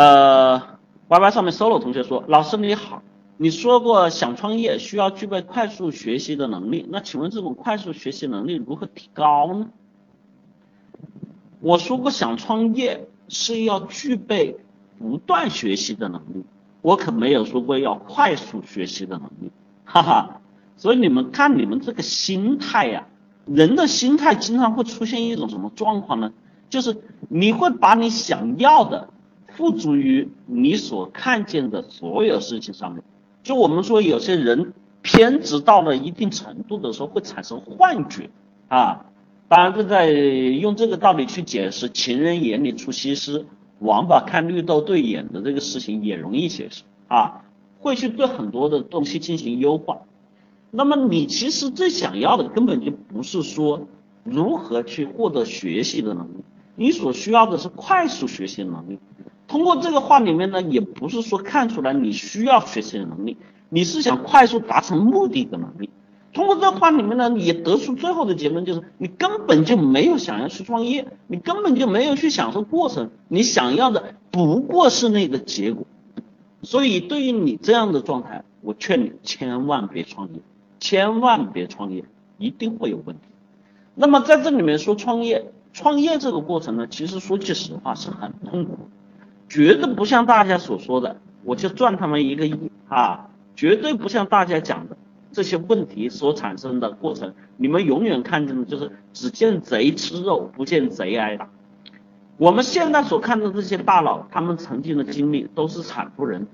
呃，Y Y 上面 solo 同学说，老师你好，你说过想创业需要具备快速学习的能力，那请问这种快速学习能力如何提高呢？我说过想创业是要具备不断学习的能力，我可没有说过要快速学习的能力，哈哈。所以你们看你们这个心态呀，人的心态经常会出现一种什么状况呢？就是你会把你想要的。不足于你所看见的所有事情上面，就我们说有些人偏执到了一定程度的时候会产生幻觉啊，当然这在用这个道理去解释“情人眼里出西施，王八看绿豆对眼”的这个事情也容易解释啊，会去对很多的东西进行优化。那么你其实最想要的根本就不是说如何去获得学习的能力，你所需要的是快速学习能力。通过这个话里面呢，也不是说看出来你需要学习的能力，你是想快速达成目的的能力。通过这话里面呢，也得出最后的结论就是，你根本就没有想要去创业，你根本就没有去享受过程，你想要的不过是那个结果。所以对于你这样的状态，我劝你千万别创业，千万别创业，一定会有问题。那么在这里面说创业，创业这个过程呢，其实说句实话是很痛苦。绝对不像大家所说的，我就赚他们一个亿啊！绝对不像大家讲的这些问题所产生的过程，你们永远看见的就是只见贼吃肉，不见贼挨打。我们现在所看的这些大佬，他们曾经的经历都是惨不忍睹，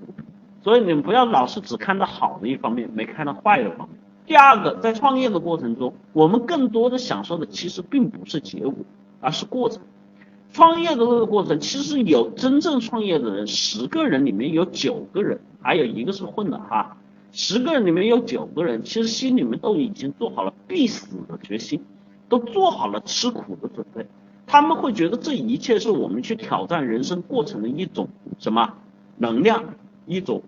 所以你们不要老是只看到好的一方面，没看到坏的方面。第二个，在创业的过程中，我们更多的享受的其实并不是结果，而是过程。创业的这个过程，其实有真正创业的人，十个人里面有九个人，还有一个是混的哈。十个人里面有九个人，其实心里面都已经做好了必死的决心，都做好了吃苦的准备。他们会觉得这一切是我们去挑战人生过程的一种什么能量，一种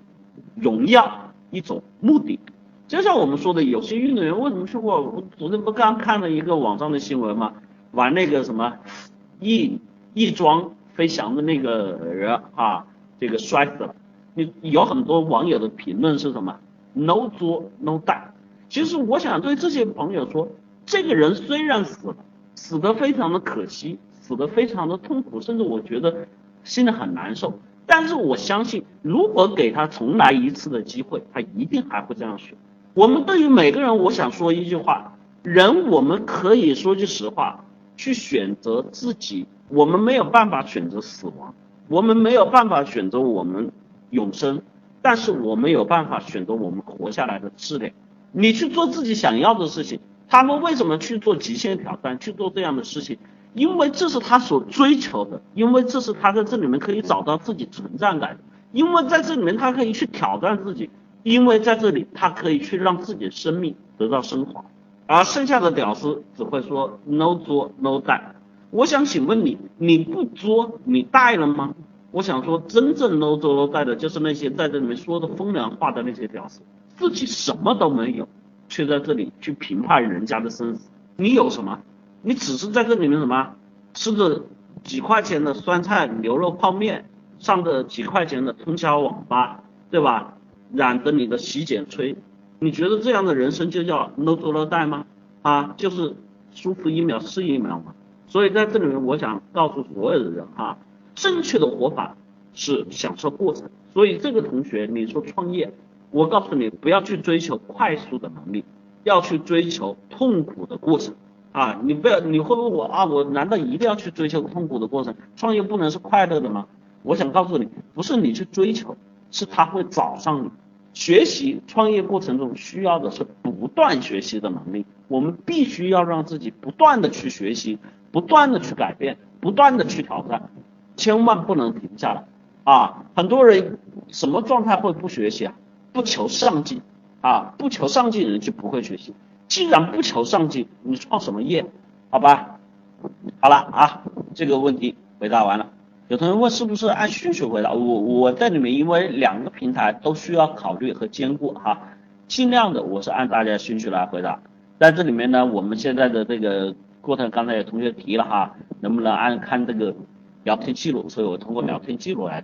荣耀，一种目的。就像我们说的，有些运动员为什么去过？我昨天不刚看了一个网上的新闻吗？玩那个什么一。翼装飞翔的那个人啊，这个摔死了。你有很多网友的评论是什么？No 作 No die。其实我想对这些朋友说，这个人虽然死了，死得非常的可惜，死得非常的痛苦，甚至我觉得心里很难受。但是我相信，如果给他重来一次的机会，他一定还会这样选。我们对于每个人，我想说一句话：人我们可以说句实话，去选择自己。我们没有办法选择死亡，我们没有办法选择我们永生，但是我们有办法选择我们活下来的质量。你去做自己想要的事情，他们为什么去做极限挑战，去做这样的事情？因为这是他所追求的，因为这是他在这里面可以找到自己存在感，因为在这里面他可以去挑战自己，因为在这里他可以去让自己的生命得到升华，而剩下的屌丝只会说 no 做 no die。我想请问你，你不作你带了吗？我想说，真正 no 作 no 带的就是那些在这里面说的风凉话的那些屌丝，自己什么都没有，却在这里去评判人家的生死。你有什么？你只是在这里面什么，吃着几块钱的酸菜牛肉泡面，上着几块钱的通宵网吧，对吧？染着你的洗剪吹，你觉得这样的人生就叫 no 作 no 带吗？啊，就是舒服一秒是一秒吗？所以在这里面，我想告诉所有的人哈，正确的活法是享受过程。所以这个同学，你说创业，我告诉你，不要去追求快速的能力，要去追求痛苦的过程啊！你不要，你会问我啊，我难道一定要去追求痛苦的过程？创业不能是快乐的吗？我想告诉你，不是你去追求，是他会找上你。学习创业过程中需要的是不断学习的能力，我们必须要让自己不断的去学习。不断的去改变，不断的去挑战，千万不能停下来啊！很多人什么状态会不学习啊？不求上进啊！不求上进的人就不会学习。既然不求上进，你创什么业？好吧？好了啊，这个问题回答完了。有同学问是不是按顺序回答？我我在里面因为两个平台都需要考虑和兼顾哈，尽量的我是按大家顺序来回答。在这里面呢，我们现在的这个。过程刚才有同学提了哈，能不能按看这个聊天记录？所以我通过聊天记录来。